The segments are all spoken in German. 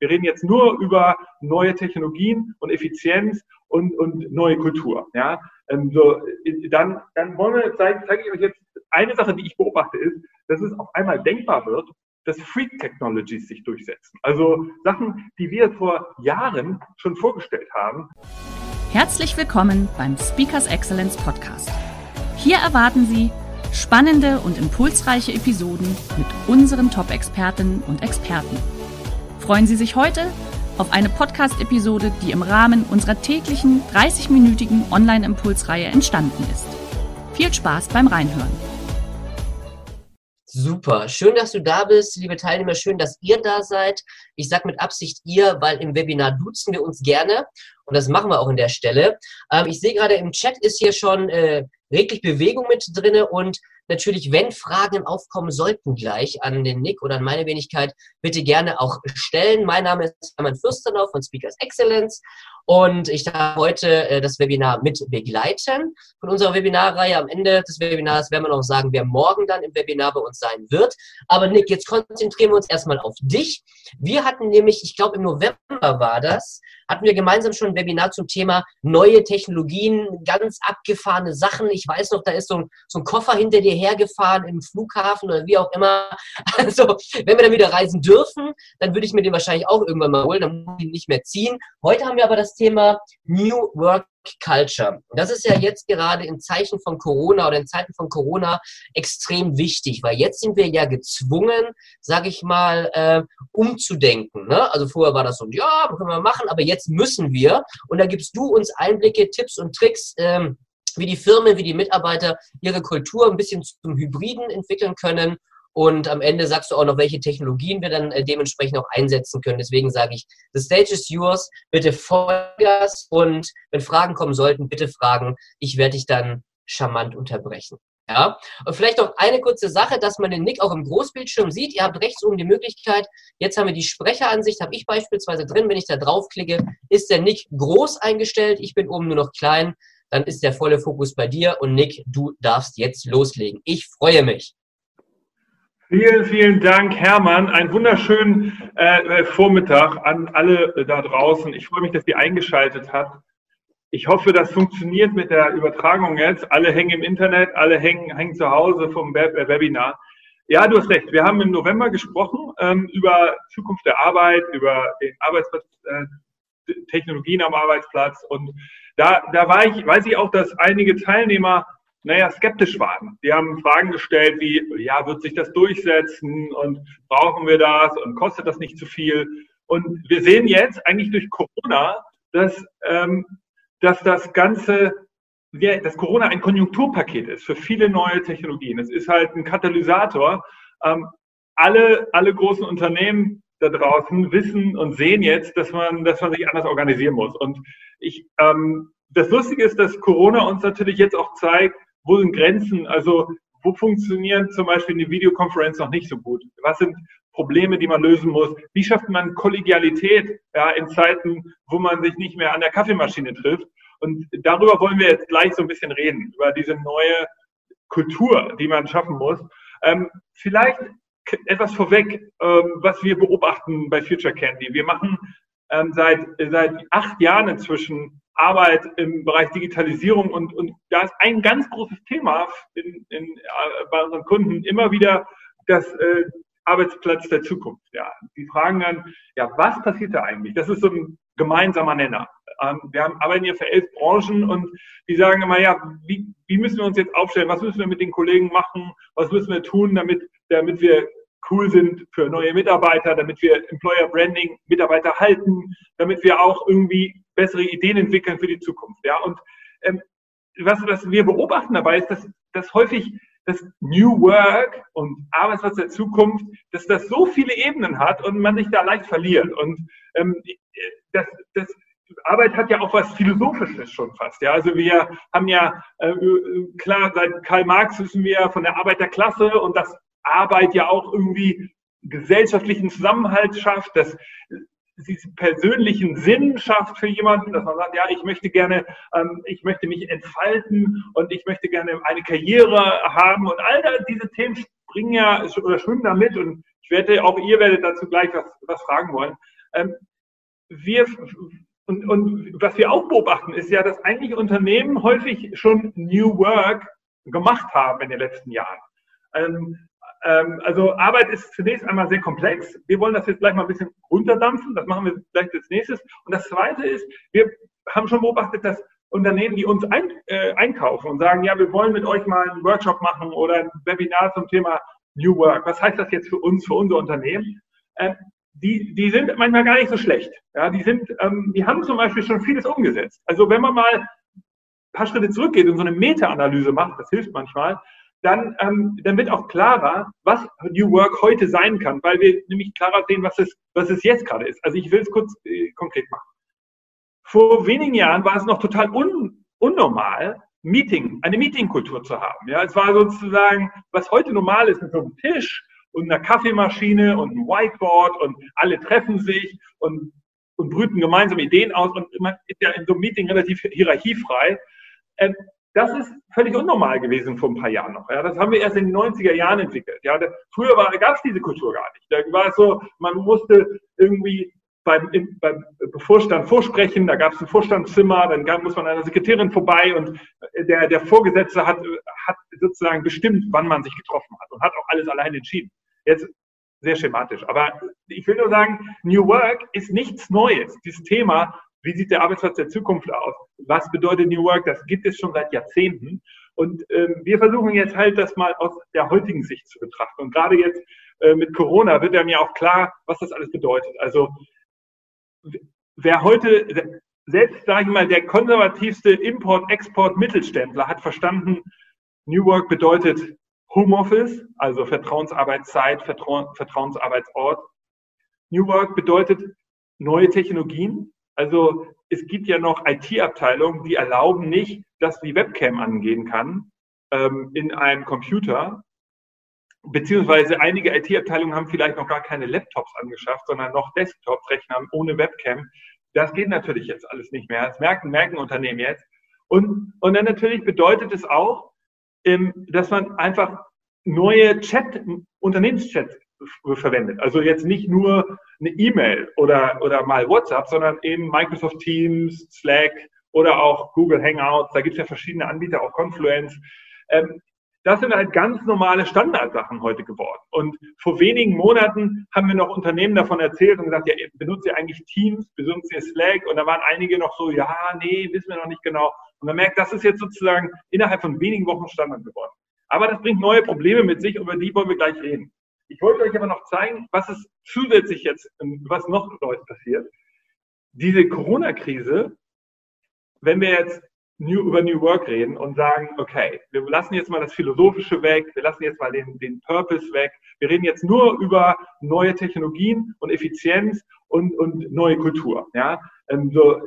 Wir reden jetzt nur über neue Technologien und Effizienz und, und neue Kultur. Ja? Ähm, so, dann, dann wollen zeige zeig ich euch jetzt eine Sache, die ich beobachte, ist, dass es auf einmal denkbar wird, dass Freak Technologies sich durchsetzen. Also Sachen, die wir vor Jahren schon vorgestellt haben. Herzlich willkommen beim Speakers Excellence Podcast. Hier erwarten Sie spannende und impulsreiche Episoden mit unseren Top-Expertinnen und Experten. Freuen Sie sich heute auf eine Podcast-Episode, die im Rahmen unserer täglichen 30-minütigen Online-Impulsreihe entstanden ist. Viel Spaß beim Reinhören. Super, schön, dass du da bist, liebe Teilnehmer, schön, dass ihr da seid. Ich sage mit Absicht ihr, weil im Webinar duzen wir uns gerne und das machen wir auch in der Stelle. Ähm, ich sehe gerade im Chat ist hier schon äh, reglich Bewegung mit drinne und natürlich, wenn Fragen aufkommen sollten gleich an den Nick oder an meine Wenigkeit, bitte gerne auch stellen. Mein Name ist Hermann Fürstenau von Speakers Excellence und ich darf heute äh, das Webinar mit begleiten von unserer Webinarreihe. Am Ende des Webinars werden wir noch sagen, wer morgen dann im Webinar bei uns sein wird. Aber Nick, jetzt konzentrieren wir uns erstmal auf dich. Wir hatten nämlich, ich glaube im November war das, hatten wir gemeinsam schon ein Webinar zum Thema neue Technologien, ganz abgefahrene Sachen. Ich weiß noch, da ist so ein, so ein Koffer hinter dir hergefahren im Flughafen oder wie auch immer. Also, wenn wir dann wieder reisen dürfen, dann würde ich mir den wahrscheinlich auch irgendwann mal holen, dann muss ich ihn nicht mehr ziehen. Heute haben wir aber das Thema New Work Culture. Das ist ja jetzt gerade in Zeichen von Corona oder in Zeiten von Corona extrem wichtig, weil jetzt sind wir ja gezwungen, sage ich mal, äh, umzudenken. Ne? Also vorher war das so, ja, können wir machen, aber jetzt müssen wir. Und da gibst du uns Einblicke, Tipps und Tricks. Ähm, wie die Firmen, wie die Mitarbeiter ihre Kultur ein bisschen zum Hybriden entwickeln können und am Ende sagst du auch noch, welche Technologien wir dann äh, dementsprechend auch einsetzen können. Deswegen sage ich, the stage is yours. Bitte Vollgas und wenn Fragen kommen sollten, bitte fragen. Ich werde dich dann charmant unterbrechen. Ja, und vielleicht noch eine kurze Sache, dass man den Nick auch im Großbildschirm sieht. Ihr habt rechts oben die Möglichkeit, jetzt haben wir die Sprecheransicht, habe ich beispielsweise drin. Wenn ich da draufklicke, ist der Nick groß eingestellt. Ich bin oben nur noch klein. Dann ist der volle Fokus bei dir und Nick, du darfst jetzt loslegen. Ich freue mich. Vielen, vielen Dank, Hermann. Einen wunderschönen äh, Vormittag an alle äh, da draußen. Ich freue mich, dass ihr eingeschaltet habt. Ich hoffe, das funktioniert mit der Übertragung jetzt. Alle hängen im Internet, alle hängen, hängen zu Hause vom Web äh, Webinar. Ja, du hast recht. Wir haben im November gesprochen ähm, über Zukunft der Arbeit, über den Arbeitsplatz, äh, Technologien am Arbeitsplatz. Und da, da war ich, weiß ich auch, dass einige Teilnehmer naja, skeptisch waren. Die haben Fragen gestellt wie, ja, wird sich das durchsetzen und brauchen wir das und kostet das nicht zu viel? Und wir sehen jetzt eigentlich durch Corona, dass, ähm, dass das Ganze, ja, dass Corona ein Konjunkturpaket ist für viele neue Technologien. Es ist halt ein Katalysator. Ähm, alle, alle großen Unternehmen da draußen wissen und sehen jetzt, dass man, dass man sich anders organisieren muss. Und ich, ähm, das Lustige ist, dass Corona uns natürlich jetzt auch zeigt, wo sind Grenzen? Also wo funktionieren zum Beispiel eine Videokonferenz noch nicht so gut? Was sind Probleme, die man lösen muss? Wie schafft man Kollegialität ja, in Zeiten, wo man sich nicht mehr an der Kaffeemaschine trifft? Und darüber wollen wir jetzt gleich so ein bisschen reden, über diese neue Kultur, die man schaffen muss. Ähm, vielleicht etwas vorweg, ähm, was wir beobachten bei Future Candy. Wir machen ähm, seit, seit acht Jahren inzwischen Arbeit im Bereich Digitalisierung und, und da ist ein ganz großes Thema in, in, äh, bei unseren Kunden immer wieder das äh, Arbeitsplatz der Zukunft. Ja, die fragen dann, ja, was passiert da eigentlich? Das ist so ein gemeinsamer Nenner. Ähm, wir haben, arbeiten hier für elf Branchen und die sagen immer, ja, wie, wie müssen wir uns jetzt aufstellen? Was müssen wir mit den Kollegen machen? Was müssen wir tun, damit, damit wir cool sind für neue Mitarbeiter, damit wir Employer Branding Mitarbeiter halten, damit wir auch irgendwie bessere Ideen entwickeln für die Zukunft. Ja, und ähm, was, was wir beobachten dabei ist, dass, dass häufig dass New Work und Arbeitsplatz der Zukunft, dass das so viele Ebenen hat und man sich da leicht verliert. Und ähm, das, das Arbeit hat ja auch was Philosophisches schon fast. Ja, also wir haben ja äh, klar seit Karl Marx wissen wir von der Arbeiterklasse und dass Arbeit ja auch irgendwie gesellschaftlichen Zusammenhalt schafft, dass sie persönlichen Sinn schafft für jemanden, dass man sagt, ja, ich möchte gerne, ähm, ich möchte mich entfalten und ich möchte gerne eine Karriere haben und all diese Themen springen ja oder schwimmen da mit und ich werde, auch ihr werdet dazu gleich was, was fragen wollen. Ähm, wir, und, und was wir auch beobachten, ist ja, dass eigentlich Unternehmen häufig schon New Work gemacht haben in den letzten Jahren. Ähm, also Arbeit ist zunächst einmal sehr komplex. Wir wollen das jetzt gleich mal ein bisschen runterdampfen. Das machen wir gleich als nächstes. Und das Zweite ist, wir haben schon beobachtet, dass Unternehmen, die uns ein, äh, einkaufen und sagen, ja, wir wollen mit euch mal einen Workshop machen oder ein Webinar zum Thema New Work. Was heißt das jetzt für uns, für unser Unternehmen? Äh, die, die sind manchmal gar nicht so schlecht. Ja, die sind, ähm, die haben zum Beispiel schon vieles umgesetzt. Also wenn man mal ein paar Schritte zurückgeht und so eine Meta-Analyse macht, das hilft manchmal, dann, ähm, dann wird auch klarer, was New Work heute sein kann, weil wir nämlich klarer sehen, was es, was es jetzt gerade ist. Also ich will es kurz äh, konkret machen. Vor wenigen Jahren war es noch total un, unnormal, Meeting, eine Meetingkultur zu haben. Ja, es war sozusagen, was heute normal ist mit so einem Tisch und einer Kaffeemaschine und einem Whiteboard und alle treffen sich und, und brüten gemeinsam Ideen aus und man ist ja in so einem Meeting relativ hierarchiefrei. Ähm, das ist völlig unnormal gewesen vor ein paar Jahren noch. Ja, das haben wir erst in den 90er Jahren entwickelt. Ja, früher gab es diese Kultur gar nicht. Da war es so, man musste irgendwie beim, beim Vorstand vorsprechen, da gab es ein Vorstandszimmer, dann gab, muss man einer Sekretärin vorbei und der, der Vorgesetzte hat, hat sozusagen bestimmt, wann man sich getroffen hat und hat auch alles allein entschieden. Jetzt sehr schematisch. Aber ich will nur sagen, New Work ist nichts Neues. Dieses Thema wie sieht der Arbeitsplatz der Zukunft aus? Was bedeutet New Work? Das gibt es schon seit Jahrzehnten. Und ähm, wir versuchen jetzt halt das mal aus der heutigen Sicht zu betrachten. Und gerade jetzt äh, mit Corona wird ja mir auch klar, was das alles bedeutet. Also wer heute, selbst sage ich mal, der konservativste Import-Export-Mittelständler hat verstanden, New Work bedeutet Homeoffice, also Vertrauensarbeitszeit, Vertrau Vertrauensarbeitsort. New Work bedeutet neue Technologien, also es gibt ja noch IT-Abteilungen, die erlauben nicht, dass die Webcam angehen kann ähm, in einem Computer. Beziehungsweise einige IT-Abteilungen haben vielleicht noch gar keine Laptops angeschafft, sondern noch Desktop-Rechner ohne Webcam. Das geht natürlich jetzt alles nicht mehr. Das merken, merken Unternehmen jetzt. Und, und dann natürlich bedeutet es auch, ähm, dass man einfach neue Chat, Unternehmenschat verwendet. Also jetzt nicht nur eine E-Mail oder, oder mal WhatsApp, sondern eben Microsoft Teams, Slack oder auch Google Hangouts. Da gibt es ja verschiedene Anbieter, auch Confluence. Ähm, das sind halt ganz normale Standardsachen heute geworden. Und vor wenigen Monaten haben wir noch Unternehmen davon erzählt und gesagt, ja, benutzt ihr eigentlich Teams, benutzt ihr Slack? Und da waren einige noch so, ja, nee, wissen wir noch nicht genau. Und man merkt, das ist jetzt sozusagen innerhalb von wenigen Wochen Standard geworden. Aber das bringt neue Probleme mit sich, über die wollen wir gleich reden. Ich wollte euch aber noch zeigen, was ist zusätzlich jetzt, was noch Neues passiert. Diese Corona-Krise, wenn wir jetzt New, über New Work reden und sagen, okay, wir lassen jetzt mal das Philosophische weg, wir lassen jetzt mal den, den Purpose weg, wir reden jetzt nur über neue Technologien und Effizienz und, und neue Kultur. Ja? Ähm, so,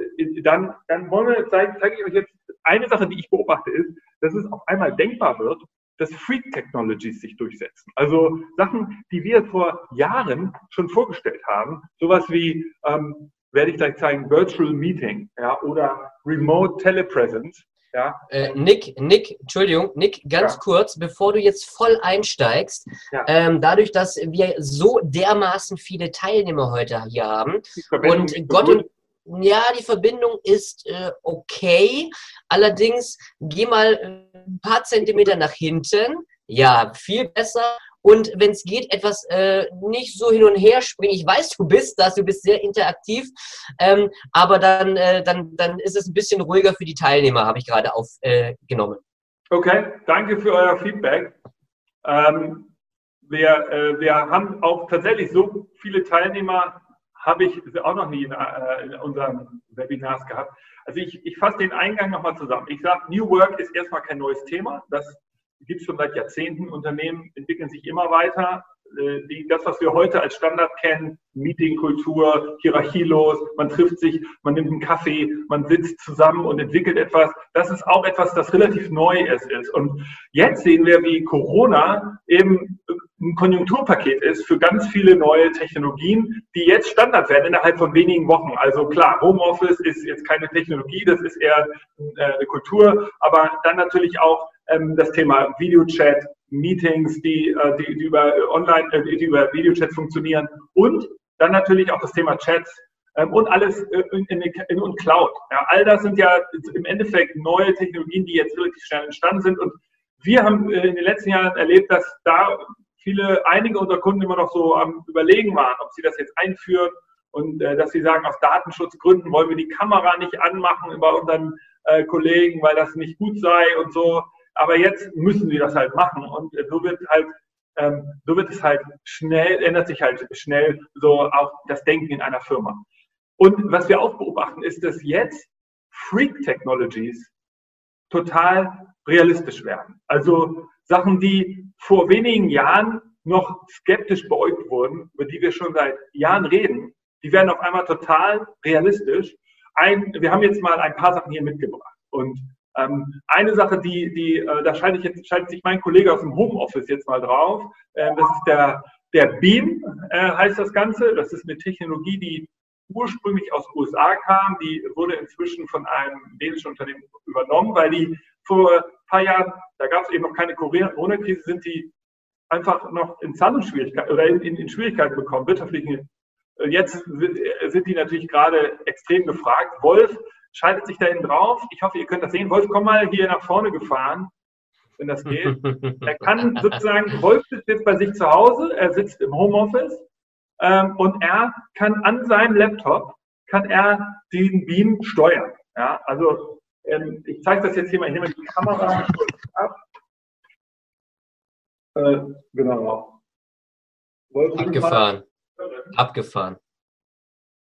dann, dann wollen wir, zeige zeig ich euch jetzt eine Sache, die ich beobachte, ist, dass es auf einmal denkbar wird, dass Freak Technologies sich durchsetzen. Also Sachen, die wir vor Jahren schon vorgestellt haben, sowas wie, ähm, werde ich gleich zeigen, Virtual Meeting ja, oder Remote Telepresence. Ja. Äh, Nick, Nick, Entschuldigung, Nick, ganz ja. kurz, bevor du jetzt voll einsteigst, ja. ähm, dadurch, dass wir so dermaßen viele Teilnehmer heute hier haben und Gott und, ja, die Verbindung ist äh, okay. Allerdings geh mal äh, ein paar Zentimeter nach hinten. Ja, viel besser. Und wenn es geht, etwas äh, nicht so hin und her springen. Ich weiß, du bist das, du bist sehr interaktiv, ähm, aber dann, äh, dann, dann ist es ein bisschen ruhiger für die Teilnehmer, habe ich gerade aufgenommen. Äh, okay, danke für euer Feedback. Ähm, wir, äh, wir haben auch tatsächlich so viele Teilnehmer habe ich auch noch nie in, äh, in unseren Webinars gehabt. Also ich, ich fasse den Eingang nochmal zusammen. Ich sage, New Work ist erstmal kein neues Thema. Das gibt es schon seit Jahrzehnten. Unternehmen entwickeln sich immer weiter. Äh, die, das, was wir heute als Standard kennen, Meetingkultur, hierarchielos, man trifft sich, man nimmt einen Kaffee, man sitzt zusammen und entwickelt etwas, das ist auch etwas, das relativ neu ist. Und jetzt sehen wir, wie Corona eben ein Konjunkturpaket ist für ganz viele neue Technologien, die jetzt Standard werden innerhalb von wenigen Wochen. Also klar, Homeoffice ist jetzt keine Technologie, das ist eher äh, eine Kultur, aber dann natürlich auch ähm, das Thema Videochat, Meetings, die, äh, die, die über Online, äh, die über Videochat funktionieren und dann natürlich auch das Thema Chats ähm, und alles in, in, in, in Cloud. Ja, all das sind ja im Endeffekt neue Technologien, die jetzt relativ schnell entstanden sind und wir haben in den letzten Jahren erlebt, dass da viele, einige unserer Kunden immer noch so am Überlegen waren, ob sie das jetzt einführen und äh, dass sie sagen, aus Datenschutzgründen wollen wir die Kamera nicht anmachen bei unseren äh, Kollegen, weil das nicht gut sei und so. Aber jetzt müssen sie das halt machen und äh, so wird halt ähm, so wird es halt schnell, ändert sich halt schnell so auch das Denken in einer Firma. Und was wir auch beobachten, ist, dass jetzt Freak Technologies total realistisch werden. Also Sachen, die vor wenigen Jahren noch skeptisch beäugt wurden, über die wir schon seit Jahren reden, die werden auf einmal total realistisch. Ein, wir haben jetzt mal ein paar Sachen hier mitgebracht. Und ähm, eine Sache, die, die, äh, da schaltet, jetzt, schaltet sich mein Kollege aus dem Homeoffice jetzt mal drauf. Ähm, das ist der, der Beam, äh, heißt das Ganze. Das ist eine Technologie, die ursprünglich aus USA kam. Die wurde inzwischen von einem dänischen Unternehmen übernommen, weil die vor ein paar Jahren, da gab es eben noch keine Corona-Krise, sind die einfach noch in Zahlungsschwierigkeiten oder in, in, in Schwierigkeiten bekommen, wirtschaftlichen. Jetzt sind die natürlich gerade extrem gefragt. Wolf schaltet sich da hinten drauf. Ich hoffe, ihr könnt das sehen. Wolf, komm mal hier nach vorne gefahren, wenn das geht. er kann sozusagen, Wolf sitzt jetzt bei sich zu Hause, er sitzt im Homeoffice ähm, und er kann an seinem Laptop, kann er den Beam steuern. Ja, also ähm, ich zeige das jetzt hier mal, ich nehme die Kamera ab. Äh, genau. Wolf, Abgefahren. Abgefahren.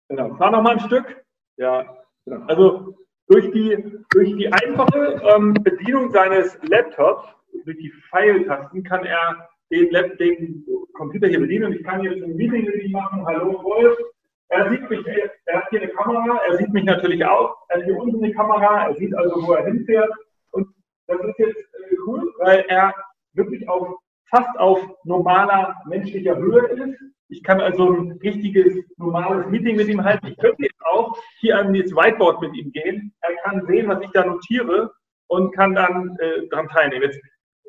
Genau. Fahr noch mal ein Stück. Ja, Genau. Also durch die, durch die einfache ähm, Bedienung seines Laptops, durch die Pfeiltasten, kann er den, Lab, den Computer hier bedienen. Und ich kann jetzt ein Meeting mit ihm machen. Hallo Wolf. Er sieht mich, er hat hier eine Kamera, er sieht mich natürlich auch. Er hat hier unten eine Kamera, er sieht also, wo er hinfährt. Und das ist jetzt äh, cool, weil er wirklich auf, fast auf normaler menschlicher Höhe ist. Ich kann also ein richtiges, normales Meeting mit ihm halten. Ich könnte jetzt auch hier an das Whiteboard mit ihm gehen. Er kann sehen, was ich da notiere und kann dann äh, daran teilnehmen. Jetzt,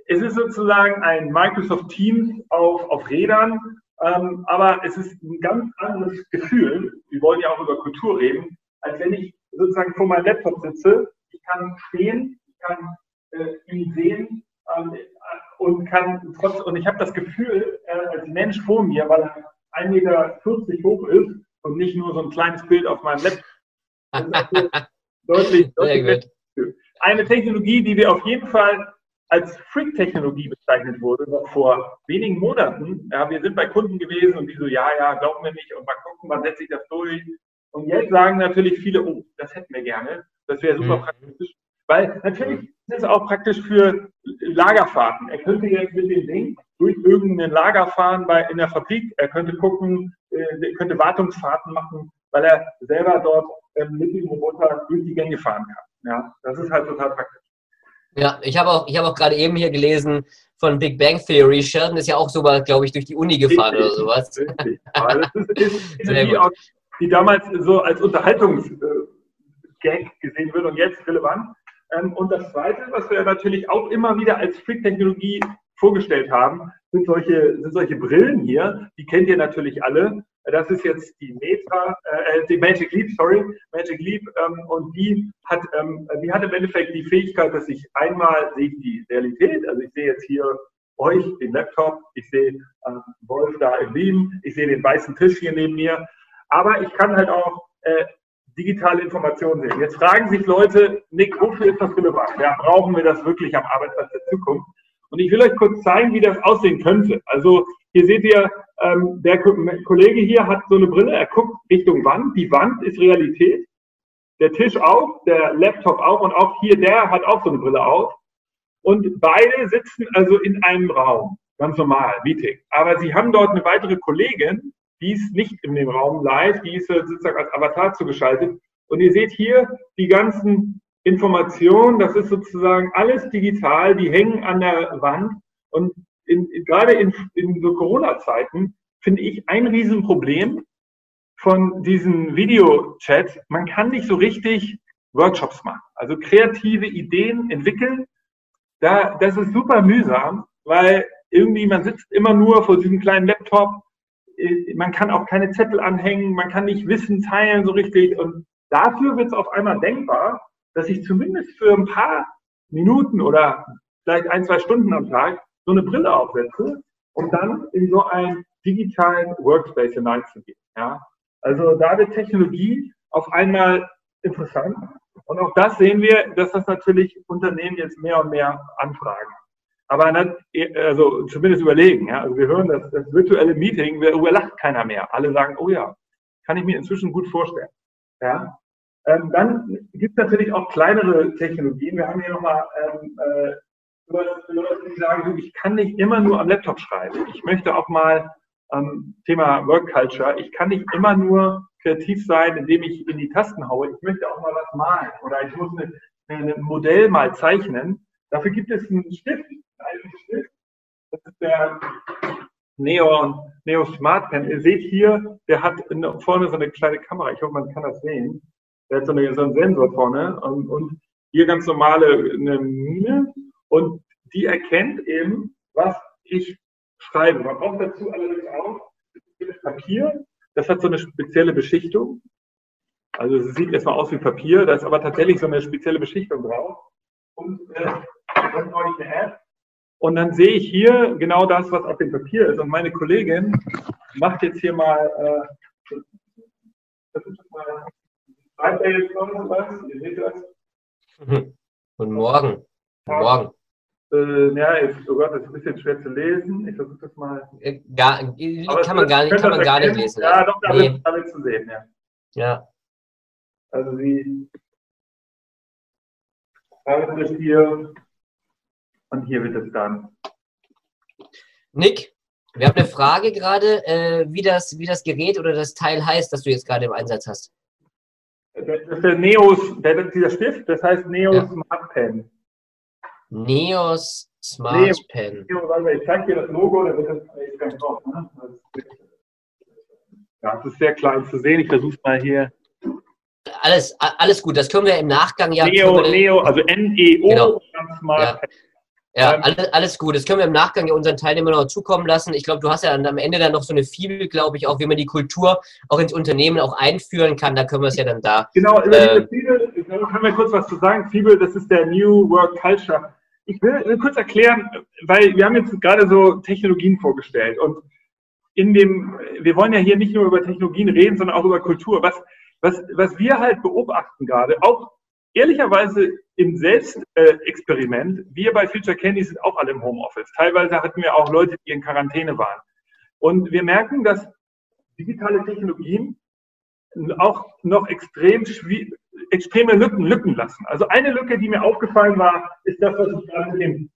es ist sozusagen ein Microsoft Teams auf, auf Rädern, ähm, aber es ist ein ganz anderes Gefühl. Wir wollen ja auch über Kultur reden, als wenn ich sozusagen vor meinem Laptop sitze. Ich kann stehen, ich kann äh, ihn sehen, ähm, und kann trotz, und ich habe das Gefühl, äh, als Mensch vor mir, weil er 1,40 Meter hoch ist und nicht nur so ein kleines Bild auf meinem Laptop. deutlich, deutlich Eine Technologie, die wir auf jeden Fall als Freak-Technologie bezeichnet wurde, noch vor wenigen Monaten. Ja, wir sind bei Kunden gewesen und die so, ja, ja, glauben wir nicht und mal gucken, wann setze ich das durch. Und jetzt sagen natürlich viele, oh, das hätten wir gerne. Das wäre super mhm. praktisch. Weil natürlich ist es auch praktisch für Lagerfahrten. Er könnte jetzt mit dem Ding durch irgendein Lager fahren bei, in der Fabrik. Er könnte gucken, äh, könnte Wartungsfahrten machen, weil er selber dort äh, mit dem Roboter durch die Gänge fahren kann. Ja, das ist halt total praktisch. Ja, ich habe auch, ich habe auch gerade eben hier gelesen von Big Bang Theory. Sheldon ist ja auch sogar, glaube ich, durch die Uni gefahren richtig, oder sowas. Richtig. ist die, auch, die damals so als Unterhaltungsgag gesehen wird und jetzt relevant. Ähm, und das Zweite, was wir natürlich auch immer wieder als Freak-Technologie vorgestellt haben, sind solche, sind solche Brillen hier. Die kennt ihr natürlich alle. Das ist jetzt die Meta, äh, die Magic Leap, sorry, Magic Leap. Ähm, und die hat, ähm, die hat im Endeffekt die Fähigkeit, dass ich einmal sehe die Realität, also ich sehe jetzt hier euch, den Laptop, ich sehe äh, Wolf da im Beam, ich sehe den weißen Tisch hier neben mir. Aber ich kann halt auch äh, digitale Informationen sehen. Jetzt fragen sich Leute, Nick, wofür ist das relevant? Ja, brauchen wir das wirklich am Arbeitsplatz der Zukunft? Und ich will euch kurz zeigen, wie das aussehen könnte. Also hier seht ihr, ähm, der Kollege hier hat so eine Brille, er guckt Richtung Wand. Die Wand ist Realität. Der Tisch auch, der Laptop auch und auch hier der hat auch so eine Brille auf. Und beide sitzen also in einem Raum, ganz normal, Meeting. Aber sie haben dort eine weitere Kollegin, die ist nicht in dem Raum live, die ist sozusagen als Avatar zugeschaltet. Und ihr seht hier die ganzen Informationen, das ist sozusagen alles digital, die hängen an der Wand. Und in, gerade in, in so Corona-Zeiten finde ich ein Riesenproblem von diesen Videochats. Man kann nicht so richtig Workshops machen, also kreative Ideen entwickeln. Da, das ist super mühsam, weil irgendwie man sitzt immer nur vor diesem kleinen Laptop. Man kann auch keine Zettel anhängen, man kann nicht Wissen teilen so richtig. Und dafür wird es auf einmal denkbar, dass ich zumindest für ein paar Minuten oder vielleicht ein, zwei Stunden am Tag so eine Brille aufsetze und dann in so einen digitalen Workspace hineinzugehen. Ja? Also da wird Technologie auf einmal interessant. Und auch das sehen wir, dass das natürlich Unternehmen jetzt mehr und mehr anfragen. Aber nicht, also zumindest überlegen. Ja? Also wir hören, dass das virtuelle Meeting, darüber lacht keiner mehr. Alle sagen, oh ja, kann ich mir inzwischen gut vorstellen. Ja? Ähm, dann gibt es natürlich auch kleinere Technologien. Wir haben hier nochmal ähm, äh, Leute, die sagen, ich kann nicht immer nur am Laptop schreiben. Ich möchte auch mal ähm, Thema Work Culture, ich kann nicht immer nur kreativ sein, indem ich in die Tasten haue. Ich möchte auch mal was malen oder ich muss ein Modell mal zeichnen. Dafür gibt es einen Stift, einen Stift. Das ist der Neo, Neo Smart Pen. Ihr seht hier, der hat vorne so eine kleine Kamera. Ich hoffe, man kann das sehen. Der hat so, eine, so einen Sensor vorne und, und hier ganz normale eine Mine und die erkennt eben, was ich schreibe. Man braucht dazu allerdings auch das Papier. Das hat so eine spezielle Beschichtung. Also es sieht erstmal aus wie Papier, da ist aber tatsächlich so eine spezielle Beschichtung drauf. Und äh, dann brauche ich eine App. Und dann sehe ich hier genau das, was auf dem Papier ist. Und meine Kollegin macht jetzt hier mal, äh, das ist mal Schreibt er jetzt noch was? Ihr seht das? Guten Morgen. Guten Morgen. Äh, ja, ist, oh Gott, das ist ein bisschen schwer zu lesen. Ich versuche das mal. Äh, gar, kann man gar nicht, kann man gar nicht lesen. Ja, doch, da nee. wird zu sehen, ja. Ja. Also sie das hier und hier wird es dann. Nick, wir haben eine Frage gerade, äh, wie, das, wie das Gerät oder das Teil heißt, das du jetzt gerade im Einsatz hast. Das ist der Neos, der, dieser Stift, das heißt Neos ja. Smart Pen. Neos Smart Pen. Warte, ich zeige dir das Logo, da wird das ganz drauf. Ne? Ja, es ist sehr klein zu sehen. Ich versuche es mal hier. Alles, alles gut, das können wir im Nachgang ja. Neo, Neo, also N-E-O, genau. Smart ja. Pen. Ja, alles, alles gut. Das können wir im Nachgang ja unseren Teilnehmern noch zukommen lassen. Ich glaube, du hast ja am Ende dann noch so eine Fibel, glaube ich, auch, wie man die Kultur auch ins Unternehmen auch einführen kann. Da können wir es ja dann da. Genau, über äh, diese Fibel, können wir kurz was zu sagen. Fibel, das ist der New Work Culture. Ich will kurz erklären, weil wir haben jetzt gerade so Technologien vorgestellt und in dem, wir wollen ja hier nicht nur über Technologien reden, sondern auch über Kultur. Was, was, was wir halt beobachten gerade, auch ehrlicherweise im Selbstexperiment, wir bei Future Candy sind auch alle im Homeoffice. Teilweise hatten wir auch Leute, die in Quarantäne waren. Und wir merken, dass digitale Technologien auch noch extrem extreme Lücken, Lücken lassen. Also eine Lücke, die mir aufgefallen war, ist das, was ich gerade mit dem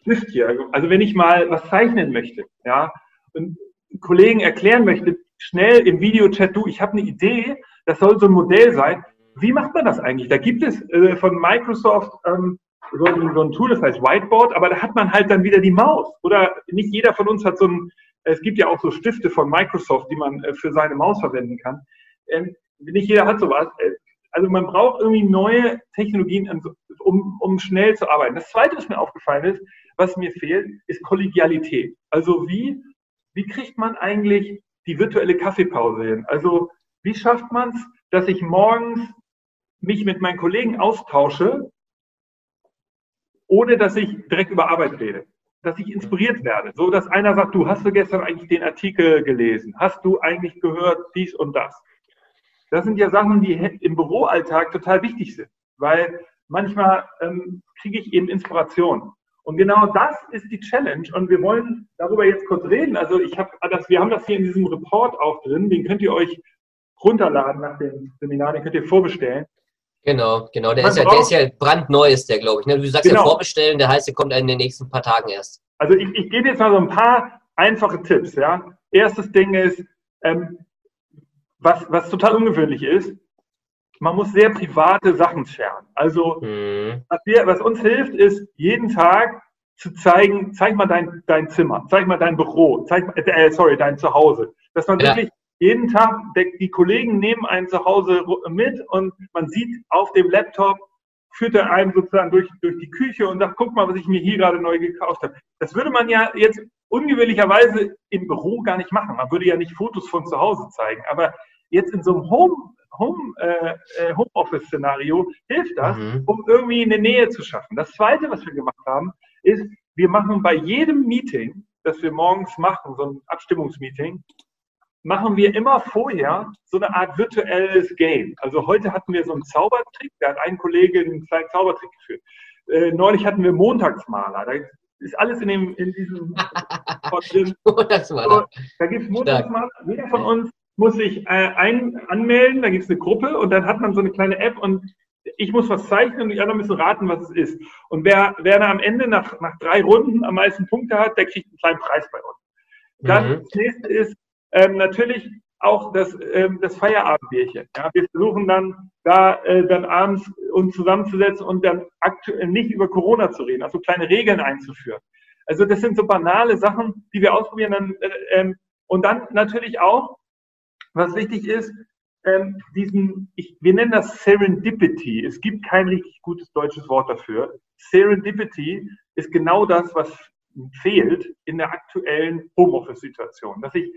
Stift hier, also wenn ich mal was zeichnen möchte, ja, und Kollegen erklären möchte, schnell im Videochat, du, ich habe eine Idee, das soll so ein Modell sein, wie macht man das eigentlich? Da gibt es äh, von Microsoft ähm, so, ein, so, ein, Tool, das heißt Whiteboard, aber da hat man halt dann wieder die Maus. Oder nicht jeder von uns hat so ein, es gibt ja auch so Stifte von Microsoft, die man äh, für seine Maus verwenden kann. Ähm, nicht jeder hat sowas. Äh, also man braucht irgendwie neue Technologien, um, um schnell zu arbeiten. Das Zweite, was mir aufgefallen ist, was mir fehlt, ist Kollegialität. Also wie, wie kriegt man eigentlich die virtuelle Kaffeepause hin? Also wie schafft man es, dass ich morgens mich mit meinen Kollegen austausche, ohne dass ich direkt über Arbeit rede. Dass ich inspiriert werde. So, dass einer sagt, du hast du gestern eigentlich den Artikel gelesen? Hast du eigentlich gehört dies und das? Das sind ja Sachen, die im Büroalltag total wichtig sind, weil manchmal ähm, kriege ich eben Inspiration. Und genau das ist die Challenge. Und wir wollen darüber jetzt kurz reden. Also ich habe das, wir haben das hier in diesem Report auch drin. Den könnt ihr euch runterladen nach dem Seminar. Den könnt ihr vorbestellen. Genau, genau. Der, ist ja, der ist ja brandneu, ist der, glaube ich. Ne? Du sagst genau. ja vorbestellen, der heißt, der kommt in den nächsten paar Tagen erst. Also ich, ich gebe jetzt mal so ein paar einfache Tipps. Ja. Erstes Ding ist, ähm, was, was total ungewöhnlich ist, man muss sehr private Sachen scheren. Also mhm. was, wir, was uns hilft, ist jeden Tag zu zeigen, zeig mal dein, dein Zimmer, zeig mal dein Büro, zeig äh, sorry, dein Zuhause. Dass man ja. wirklich jeden Tag, die Kollegen nehmen einen zu Hause mit und man sieht auf dem Laptop, führt er einem sozusagen durch, durch die Küche und sagt, guck mal, was ich mir hier gerade neu gekauft habe. Das würde man ja jetzt ungewöhnlicherweise im Büro gar nicht machen. Man würde ja nicht Fotos von zu Hause zeigen. Aber jetzt in so einem Home, Home, äh, äh Homeoffice-Szenario hilft das, mhm. um irgendwie eine Nähe zu schaffen. Das Zweite, was wir gemacht haben, ist, wir machen bei jedem Meeting, das wir morgens machen, so ein Abstimmungsmeeting, machen wir immer vorher so eine Art virtuelles Game. Also heute hatten wir so einen Zaubertrick, da hat ein Kollege einen kleinen Zaubertrick geführt. Äh, neulich hatten wir Montagsmaler. Da ist alles in, dem, in diesem drin. Montagsmaler. da gibt es Montagsmaler. Jeder von uns muss sich äh, ein, anmelden, da gibt es eine Gruppe und dann hat man so eine kleine App und ich muss was zeichnen und die anderen müssen raten, was es ist. Und wer, wer da am Ende nach, nach drei Runden am meisten Punkte hat, der kriegt einen kleinen Preis bei uns. Dann mhm. das nächste ist, ähm, natürlich auch das, ähm, das Feierabendbierchen. Ja, wir versuchen dann da äh, dann abends uns zusammenzusetzen und dann aktuell nicht über Corona zu reden, also kleine Regeln einzuführen. Also das sind so banale Sachen, die wir ausprobieren. Dann, äh, ähm, und dann natürlich auch, was wichtig ist, ähm, diesen, ich, wir nennen das Serendipity. Es gibt kein richtig gutes deutsches Wort dafür. Serendipity ist genau das, was fehlt in der aktuellen Homeoffice-Situation. Dass ich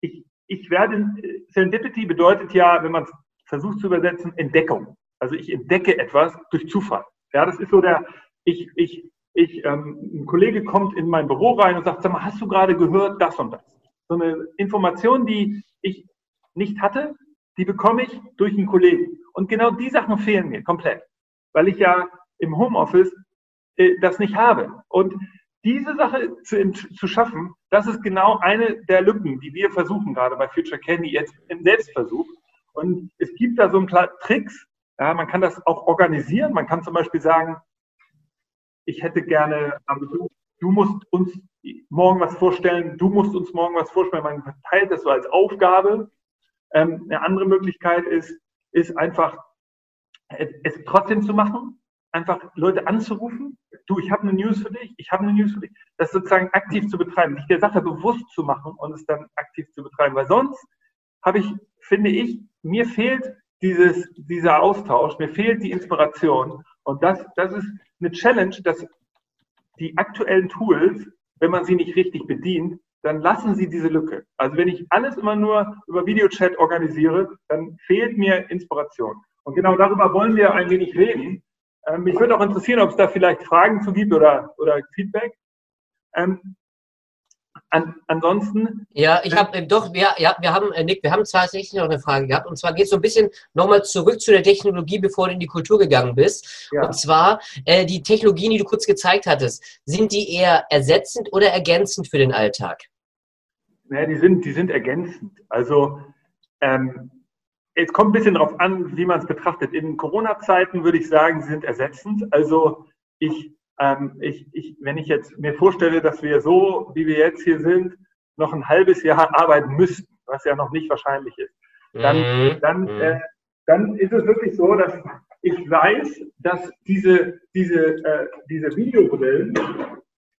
ich, ich werde, Serendipity bedeutet ja, wenn man es versucht zu übersetzen, Entdeckung. Also ich entdecke etwas durch Zufall. Ja, das ist so der, ich, ich, ich, ähm, ein Kollege kommt in mein Büro rein und sagt, sag mal, hast du gerade gehört das und das? So eine Information, die ich nicht hatte, die bekomme ich durch einen Kollegen. Und genau die Sachen fehlen mir komplett, weil ich ja im Homeoffice äh, das nicht habe. Und diese Sache zu, zu schaffen, das ist genau eine der Lücken, die wir versuchen gerade bei Future Candy jetzt im Selbstversuch. Und es gibt da so ein paar Tricks. Ja, man kann das auch organisieren. Man kann zum Beispiel sagen, ich hätte gerne, du, du musst uns morgen was vorstellen, du musst uns morgen was vorstellen. Man teilt das so als Aufgabe. Ähm, eine andere Möglichkeit ist, ist einfach es trotzdem zu machen, einfach Leute anzurufen, du, ich habe eine News für dich, ich habe eine News für dich, das sozusagen aktiv zu betreiben, sich der Sache bewusst zu machen und es dann aktiv zu betreiben, weil sonst habe ich, finde ich, mir fehlt dieses, dieser Austausch, mir fehlt die Inspiration und das, das ist eine Challenge, dass die aktuellen Tools, wenn man sie nicht richtig bedient, dann lassen sie diese Lücke. Also wenn ich alles immer nur über Videochat organisiere, dann fehlt mir Inspiration. Und genau darüber wollen wir ein wenig reden. Ähm, mich würde auch interessieren, ob es da vielleicht Fragen zu gibt oder, oder Feedback. Ähm, an, ansonsten. Ja, ich habe äh, doch, wir, ja, wir haben, äh, Nick, wir haben tatsächlich noch eine Frage gehabt. Und zwar geht es so ein bisschen nochmal zurück zu der Technologie, bevor du in die Kultur gegangen bist. Ja. Und zwar äh, die Technologien, die du kurz gezeigt hattest, sind die eher ersetzend oder ergänzend für den Alltag? Ja, die sind, die sind ergänzend. Also ähm, es kommt ein bisschen darauf an, wie man es betrachtet. In Corona-Zeiten würde ich sagen, sie sind ersetzend. Also ich, ähm, ich, ich, wenn ich jetzt mir vorstelle, dass wir so, wie wir jetzt hier sind, noch ein halbes Jahr arbeiten müssten, was ja noch nicht wahrscheinlich ist, dann, mhm. dann, mhm. äh, dann ist es wirklich so, dass ich weiß, dass diese, diese, äh, diese Videobrillen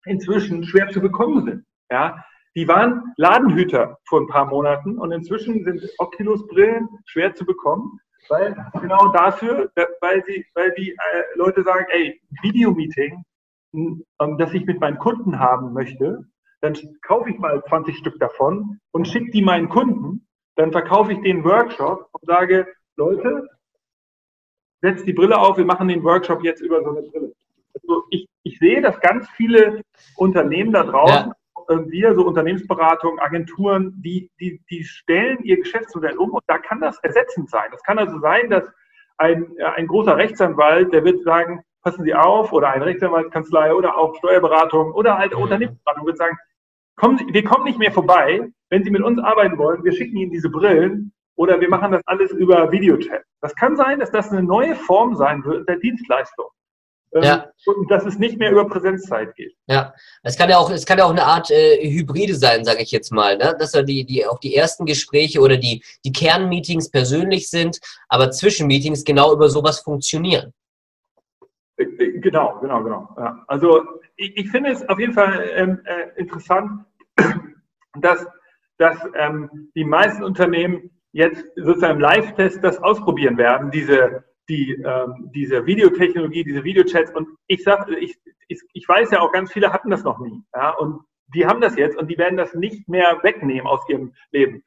inzwischen schwer zu bekommen sind. Ja, die waren Ladenhüter vor ein paar Monaten und inzwischen sind Oculus-Brillen schwer zu bekommen, weil genau dafür, weil, sie, weil die äh, Leute sagen, ey, Videomeeting, ähm, das ich mit meinen Kunden haben möchte, dann kaufe ich mal 20 Stück davon und schicke die meinen Kunden, dann verkaufe ich den Workshop und sage, Leute, setzt die Brille auf, wir machen den Workshop jetzt über so eine Brille. Also ich, ich sehe, dass ganz viele Unternehmen da draußen ja wir, so Unternehmensberatungen, Agenturen, die, die, die stellen ihr Geschäftsmodell um und da kann das ersetzend sein. Das kann also sein, dass ein, ein großer Rechtsanwalt, der wird sagen, passen Sie auf, oder eine Rechtsanwaltskanzlei oder auch Steuerberatung oder halt. Unternehmensberatung wird sagen, kommen Sie, wir kommen nicht mehr vorbei, wenn Sie mit uns arbeiten wollen, wir schicken Ihnen diese Brillen oder wir machen das alles über Videochat. Das kann sein, dass das eine neue Form sein wird der Dienstleistung. Ähm, ja. Und dass es nicht mehr über Präsenzzeit geht. Ja, es kann ja auch, es kann ja auch eine Art äh, Hybride sein, sage ich jetzt mal, ne? dass ja die, die auch die ersten Gespräche oder die, die Kernmeetings persönlich sind, aber Zwischenmeetings genau über sowas funktionieren. Äh, äh, genau, genau, genau. Ja. Also ich, ich, finde es auf jeden Fall ähm, äh, interessant, dass, dass ähm, die meisten Unternehmen jetzt sozusagen im Live-Test das ausprobieren werden, diese die, ähm, diese Videotechnologie, diese Videochats. Und ich sag, ich, ich, ich weiß ja auch, ganz viele hatten das noch nie. Ja, und die haben das jetzt und die werden das nicht mehr wegnehmen aus ihrem Leben.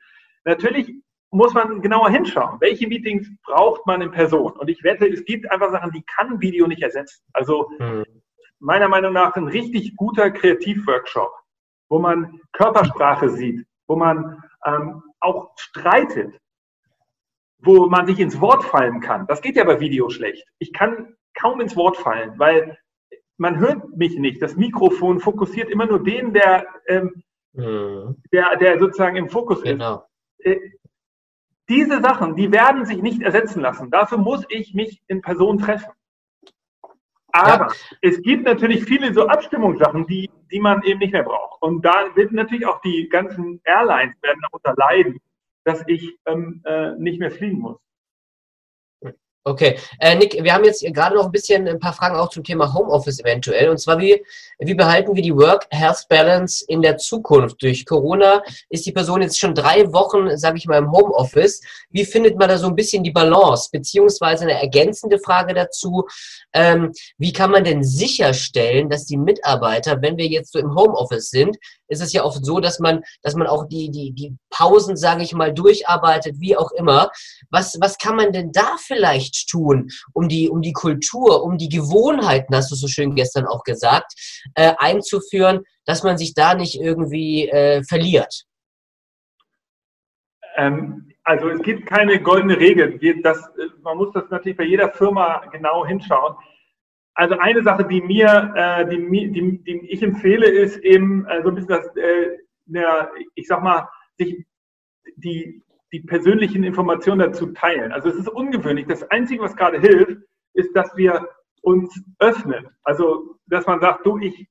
Natürlich muss man genauer hinschauen. Welche Meetings braucht man in Person? Und ich wette, es gibt einfach Sachen, die kann Video nicht ersetzen. Also hm. meiner Meinung nach ein richtig guter Kreativworkshop, wo man Körpersprache sieht, wo man ähm, auch streitet, wo man sich ins Wort fallen kann. Das geht ja bei Video schlecht. Ich kann kaum ins Wort fallen, weil man hört mich nicht. Das Mikrofon fokussiert immer nur den, der, ähm, mhm. der, der sozusagen im Fokus genau. ist. Äh, diese Sachen, die werden sich nicht ersetzen lassen. Dafür muss ich mich in Person treffen. Aber ja. es gibt natürlich viele so Abstimmungssachen, die, die man eben nicht mehr braucht. Und da wird natürlich auch die ganzen Airlines werden darunter leiden, dass ich ähm, äh, nicht mehr fliegen muss. Okay, äh, Nick, wir haben jetzt gerade noch ein bisschen ein paar Fragen auch zum Thema Homeoffice eventuell. Und zwar, wie, wie behalten wir die Work-Health-Balance in der Zukunft? Durch Corona ist die Person jetzt schon drei Wochen, sage ich mal, im Homeoffice. Wie findet man da so ein bisschen die Balance? Beziehungsweise eine ergänzende Frage dazu, ähm, wie kann man denn sicherstellen, dass die Mitarbeiter, wenn wir jetzt so im Homeoffice sind, ist es ja oft so, dass man, dass man auch die, die, die Pausen, sage ich mal, durcharbeitet, wie auch immer. Was, was kann man denn da vielleicht tun, um die, um die Kultur, um die Gewohnheiten, hast du so schön gestern auch gesagt, äh, einzuführen, dass man sich da nicht irgendwie äh, verliert? Ähm, also es gibt keine goldene Regel. Das, äh, man muss das natürlich bei jeder Firma genau hinschauen. Also eine Sache, die mir, äh, die, die, die ich empfehle, ist eben äh, so ein bisschen das, äh, der, ich sag mal, sich die, die persönlichen Informationen dazu teilen. Also es ist ungewöhnlich. Das Einzige, was gerade hilft, ist, dass wir uns öffnen. Also, dass man sagt, du, ich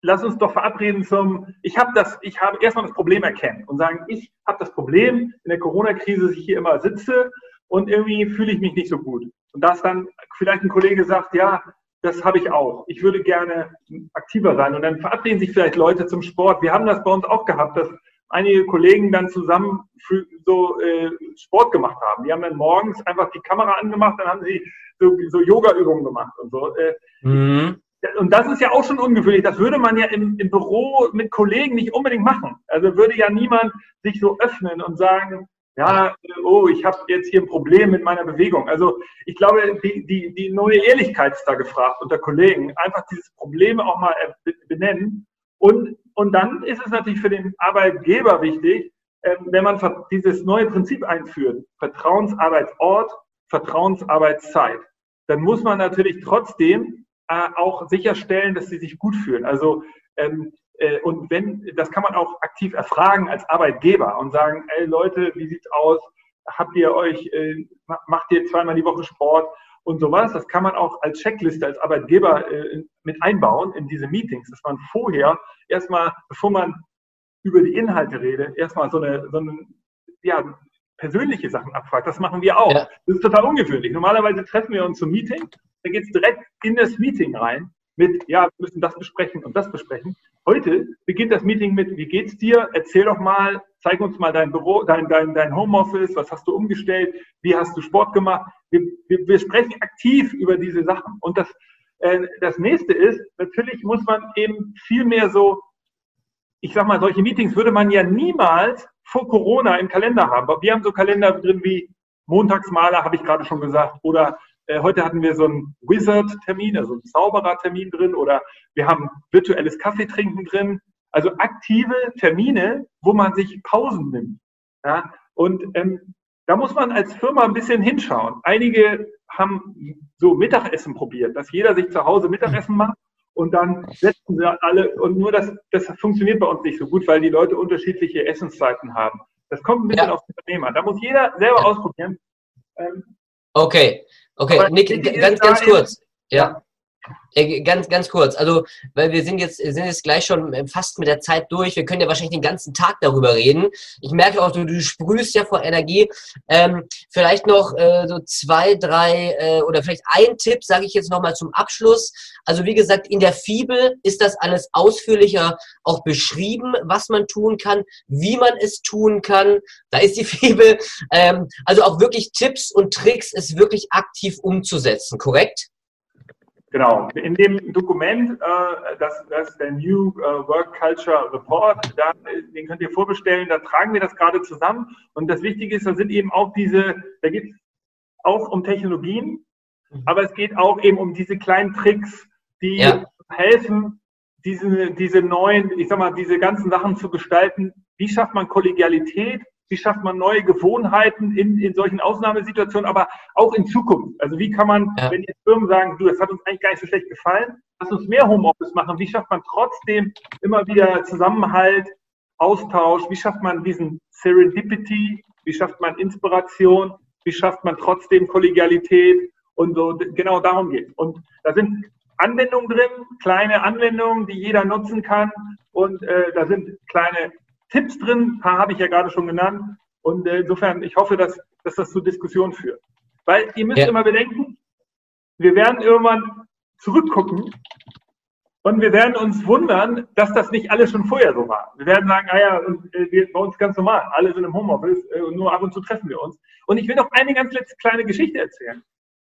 lass uns doch verabreden zum, ich habe das, ich habe erstmal das Problem erkennen und sagen, ich habe das Problem in der Corona-Krise, dass ich hier immer sitze und irgendwie fühle ich mich nicht so gut. Und dass dann vielleicht ein Kollege sagt, ja, das habe ich auch. Ich würde gerne aktiver sein. Und dann verabreden sich vielleicht Leute zum Sport. Wir haben das bei uns auch gehabt, dass einige Kollegen dann zusammen so äh, Sport gemacht haben. Die haben dann morgens einfach die Kamera angemacht, dann haben sie so, so Yoga-Übungen gemacht und so. Äh, mhm. Und das ist ja auch schon ungewöhnlich. Das würde man ja im, im Büro mit Kollegen nicht unbedingt machen. Also würde ja niemand sich so öffnen und sagen, ja, oh, ich habe jetzt hier ein Problem mit meiner Bewegung. Also ich glaube, die, die, die neue Ehrlichkeit ist da gefragt unter Kollegen. Einfach dieses Problem auch mal benennen. Und, und dann ist es natürlich für den Arbeitgeber wichtig, ähm, wenn man dieses neue Prinzip einführt, Vertrauensarbeitsort, Vertrauensarbeitszeit, dann muss man natürlich trotzdem äh, auch sicherstellen, dass sie sich gut fühlen. Also ähm, äh, und wenn, das kann man auch aktiv erfragen als Arbeitgeber und sagen, ey Leute, wie sieht's aus? Habt ihr euch, äh, macht ihr zweimal die Woche Sport und sowas? Das kann man auch als Checkliste als Arbeitgeber äh, mit einbauen in diese Meetings, dass man vorher erstmal, bevor man über die Inhalte redet, erstmal so eine, so eine ja, persönliche Sachen abfragt. Das machen wir auch. Ja. Das ist total ungewöhnlich. Normalerweise treffen wir uns zum Meeting, da geht es direkt in das Meeting rein mit, ja, wir müssen das besprechen und das besprechen. Heute beginnt das Meeting mit, wie geht's dir? Erzähl doch mal, zeig uns mal dein Büro, dein, dein, dein Homeoffice, was hast du umgestellt, wie hast du Sport gemacht? Wir, wir, wir sprechen aktiv über diese Sachen. Und das, äh, das nächste ist, natürlich muss man eben viel mehr so, ich sag mal, solche Meetings würde man ja niemals vor Corona im Kalender haben. Wir haben so Kalender drin wie Montagsmaler, habe ich gerade schon gesagt, oder äh, heute hatten wir so einen Wizard-Termin, also einen Zauberer-Termin drin oder wir haben virtuelles Kaffeetrinken drin. Also aktive Termine, wo man sich Pausen nimmt. Ja? Und ähm, da muss man als Firma ein bisschen hinschauen. Einige haben so Mittagessen probiert, dass jeder sich zu Hause Mittagessen macht und dann setzen sie alle und nur das, das funktioniert bei uns nicht so gut, weil die Leute unterschiedliche Essenszeiten haben. Das kommt ein bisschen ja. aufs Unternehmen an. Da muss jeder selber ausprobieren. Ähm, Okay, okay, Nick, ganz, ganz kurz. Ja. Äh, ganz, ganz kurz. Also, weil wir sind jetzt, sind jetzt gleich schon fast mit der Zeit durch. Wir können ja wahrscheinlich den ganzen Tag darüber reden. Ich merke auch, du, du sprühst ja vor Energie. Ähm, vielleicht noch äh, so zwei, drei äh, oder vielleicht ein Tipp, sage ich jetzt nochmal zum Abschluss. Also, wie gesagt, in der Fibel ist das alles ausführlicher auch beschrieben, was man tun kann, wie man es tun kann. Da ist die Fibel. Ähm, also auch wirklich Tipps und Tricks, es wirklich aktiv umzusetzen, korrekt? Genau, in dem Dokument, äh, das, das ist der New äh, Work Culture Report, da, den könnt ihr vorbestellen, da tragen wir das gerade zusammen. Und das Wichtige ist, da sind eben auch diese, da geht es auch um Technologien, mhm. aber es geht auch eben um diese kleinen Tricks, die ja. helfen, diese, diese neuen, ich sag mal, diese ganzen Sachen zu gestalten. Wie schafft man Kollegialität? Wie schafft man neue Gewohnheiten in, in solchen Ausnahmesituationen, aber auch in Zukunft. Also wie kann man, ja. wenn jetzt Firmen sagen, du, das hat uns eigentlich gar nicht so schlecht gefallen, lass uns mehr Homeoffice machen, wie schafft man trotzdem immer wieder Zusammenhalt, Austausch, wie schafft man diesen Serendipity, wie schafft man Inspiration, wie schafft man trotzdem Kollegialität? Und so, genau darum geht Und da sind Anwendungen drin, kleine Anwendungen, die jeder nutzen kann. Und äh, da sind kleine Tipps drin, ein paar habe ich ja gerade schon genannt. Und äh, insofern, ich hoffe, dass, dass das zu Diskussionen führt. Weil ihr müsst ja. immer bedenken, wir werden irgendwann zurückgucken und wir werden uns wundern, dass das nicht alles schon vorher so war. Wir werden sagen, ah ja, und, äh, bei uns ganz normal, alle sind im Homeoffice äh, und nur ab und zu treffen wir uns. Und ich will noch eine ganz letzte kleine Geschichte erzählen.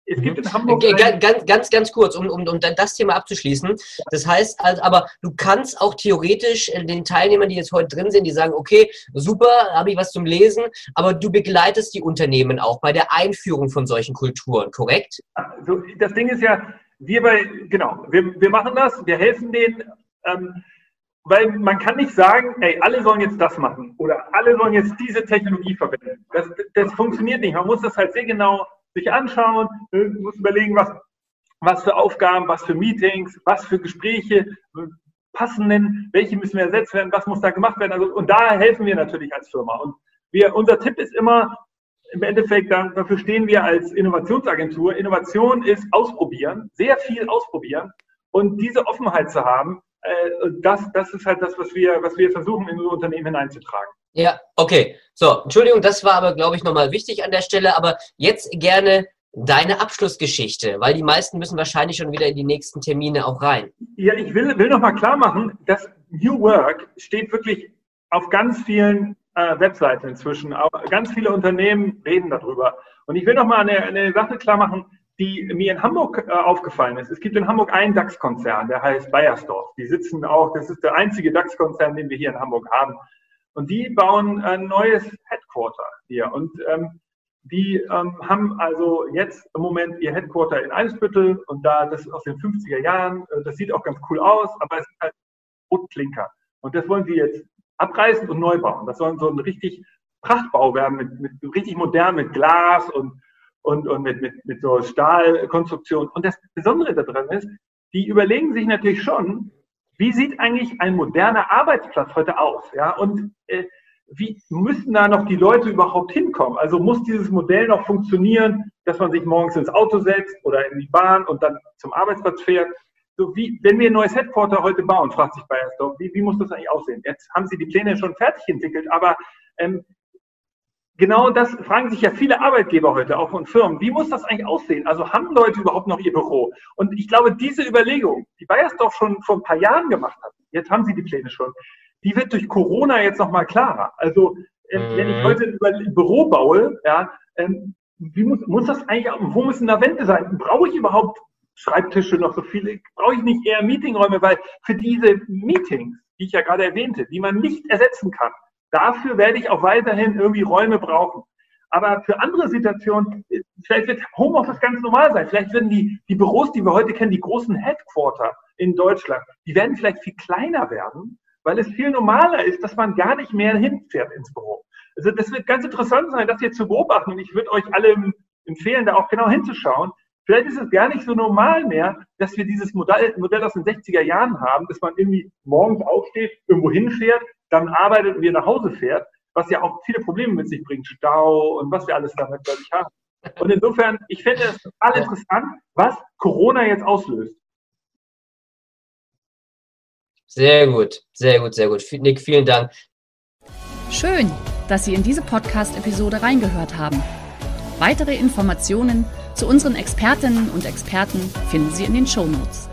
Es gibt in Hamburg. Ganz, ganz, ganz kurz, um, um, um das Thema abzuschließen. Das heißt, also, aber du kannst auch theoretisch äh, den Teilnehmern, die jetzt heute drin sind, die sagen, okay, super, habe ich was zum Lesen, aber du begleitest die Unternehmen auch bei der Einführung von solchen Kulturen, korrekt? Also, das Ding ist ja, wir bei, genau, wir, wir machen das, wir helfen denen, ähm, weil man kann nicht sagen, ey, alle sollen jetzt das machen oder alle sollen jetzt diese Technologie verwenden. Das, das funktioniert nicht. Man muss das halt sehr genau sich anschauen, äh, muss überlegen, was, was für Aufgaben, was für Meetings, was für Gespräche passen denn, welche müssen wir ersetzt werden, was muss da gemacht werden. Also, und da helfen wir natürlich als Firma. Und wir, unser Tipp ist immer, im Endeffekt, dafür stehen wir als Innovationsagentur. Innovation ist ausprobieren, sehr viel ausprobieren und diese Offenheit zu haben, äh, das, das ist halt das, was wir, was wir versuchen, in unser Unternehmen hineinzutragen. Ja, okay. So, Entschuldigung, das war aber, glaube ich, nochmal wichtig an der Stelle. Aber jetzt gerne deine Abschlussgeschichte, weil die meisten müssen wahrscheinlich schon wieder in die nächsten Termine auch rein. Ja, ich will, will nochmal klar machen, dass New Work steht wirklich auf ganz vielen äh, Webseiten inzwischen. Auch ganz viele Unternehmen reden darüber. Und ich will nochmal eine, eine Sache klar machen, die mir in Hamburg äh, aufgefallen ist. Es gibt in Hamburg einen DAX-Konzern, der heißt Bayersdorf. Die sitzen auch, das ist der einzige DAX-Konzern, den wir hier in Hamburg haben. Und die bauen ein neues Headquarter hier. Und ähm, die ähm, haben also jetzt im Moment ihr Headquarter in Eimsbüttel und da, das ist aus den 50er Jahren, äh, das sieht auch ganz cool aus, aber es ist halt Rotklinker. Und das wollen sie jetzt abreißen und neu bauen. Das soll so ein richtig Prachtbau werden, mit, mit richtig modern, mit Glas und, und, und mit, mit, mit so Stahlkonstruktion. Und das Besondere daran ist, die überlegen sich natürlich schon, wie sieht eigentlich ein moderner Arbeitsplatz heute aus? Ja, und äh, wie müssen da noch die Leute überhaupt hinkommen? Also muss dieses Modell noch funktionieren, dass man sich morgens ins Auto setzt oder in die Bahn und dann zum Arbeitsplatz fährt? So wie, wenn wir ein neues Headquarter heute bauen, fragt sich Bayersdorf, wie, wie muss das eigentlich aussehen? Jetzt haben Sie die Pläne schon fertig entwickelt, aber ähm, genau das fragen sich ja viele Arbeitgeber heute, auch von Firmen. Wie muss das eigentlich aussehen? Also haben Leute überhaupt noch ihr Büro? Und ich glaube, diese Überlegung, die Bayersdorf schon vor ein paar Jahren gemacht hat, jetzt haben sie die Pläne schon, die wird durch Corona jetzt nochmal klarer. Also, äh, mhm. wenn ich heute über ein Büro baue, ja, äh, wie muss, muss das eigentlich, wo müssen da Wände sein? Brauche ich überhaupt Schreibtische noch so viele? Brauche ich nicht eher Meetingräume? Weil für diese Meetings, die ich ja gerade erwähnte, die man nicht ersetzen kann, Dafür werde ich auch weiterhin irgendwie Räume brauchen. Aber für andere Situationen, vielleicht wird Homeoffice ganz normal sein. Vielleicht werden die, die Büros, die wir heute kennen, die großen Headquarter in Deutschland, die werden vielleicht viel kleiner werden, weil es viel normaler ist, dass man gar nicht mehr hinfährt ins Büro. Also das wird ganz interessant sein, das jetzt zu beobachten. Und ich würde euch alle empfehlen, da auch genau hinzuschauen. Vielleicht ist es gar nicht so normal mehr, dass wir dieses Modell, Modell aus den 60er Jahren haben, dass man irgendwie morgens aufsteht, irgendwo hinfährt, dann arbeitet und wieder nach Hause fährt, was ja auch viele Probleme mit sich bringt, Stau und was wir alles damit, glaube ich, haben. Und insofern, ich finde es total interessant, was Corona jetzt auslöst. Sehr gut, sehr gut, sehr gut. Nick, vielen Dank. Schön, dass Sie in diese Podcast-Episode reingehört haben. Weitere Informationen zu unseren Expertinnen und Experten finden Sie in den Show Notes.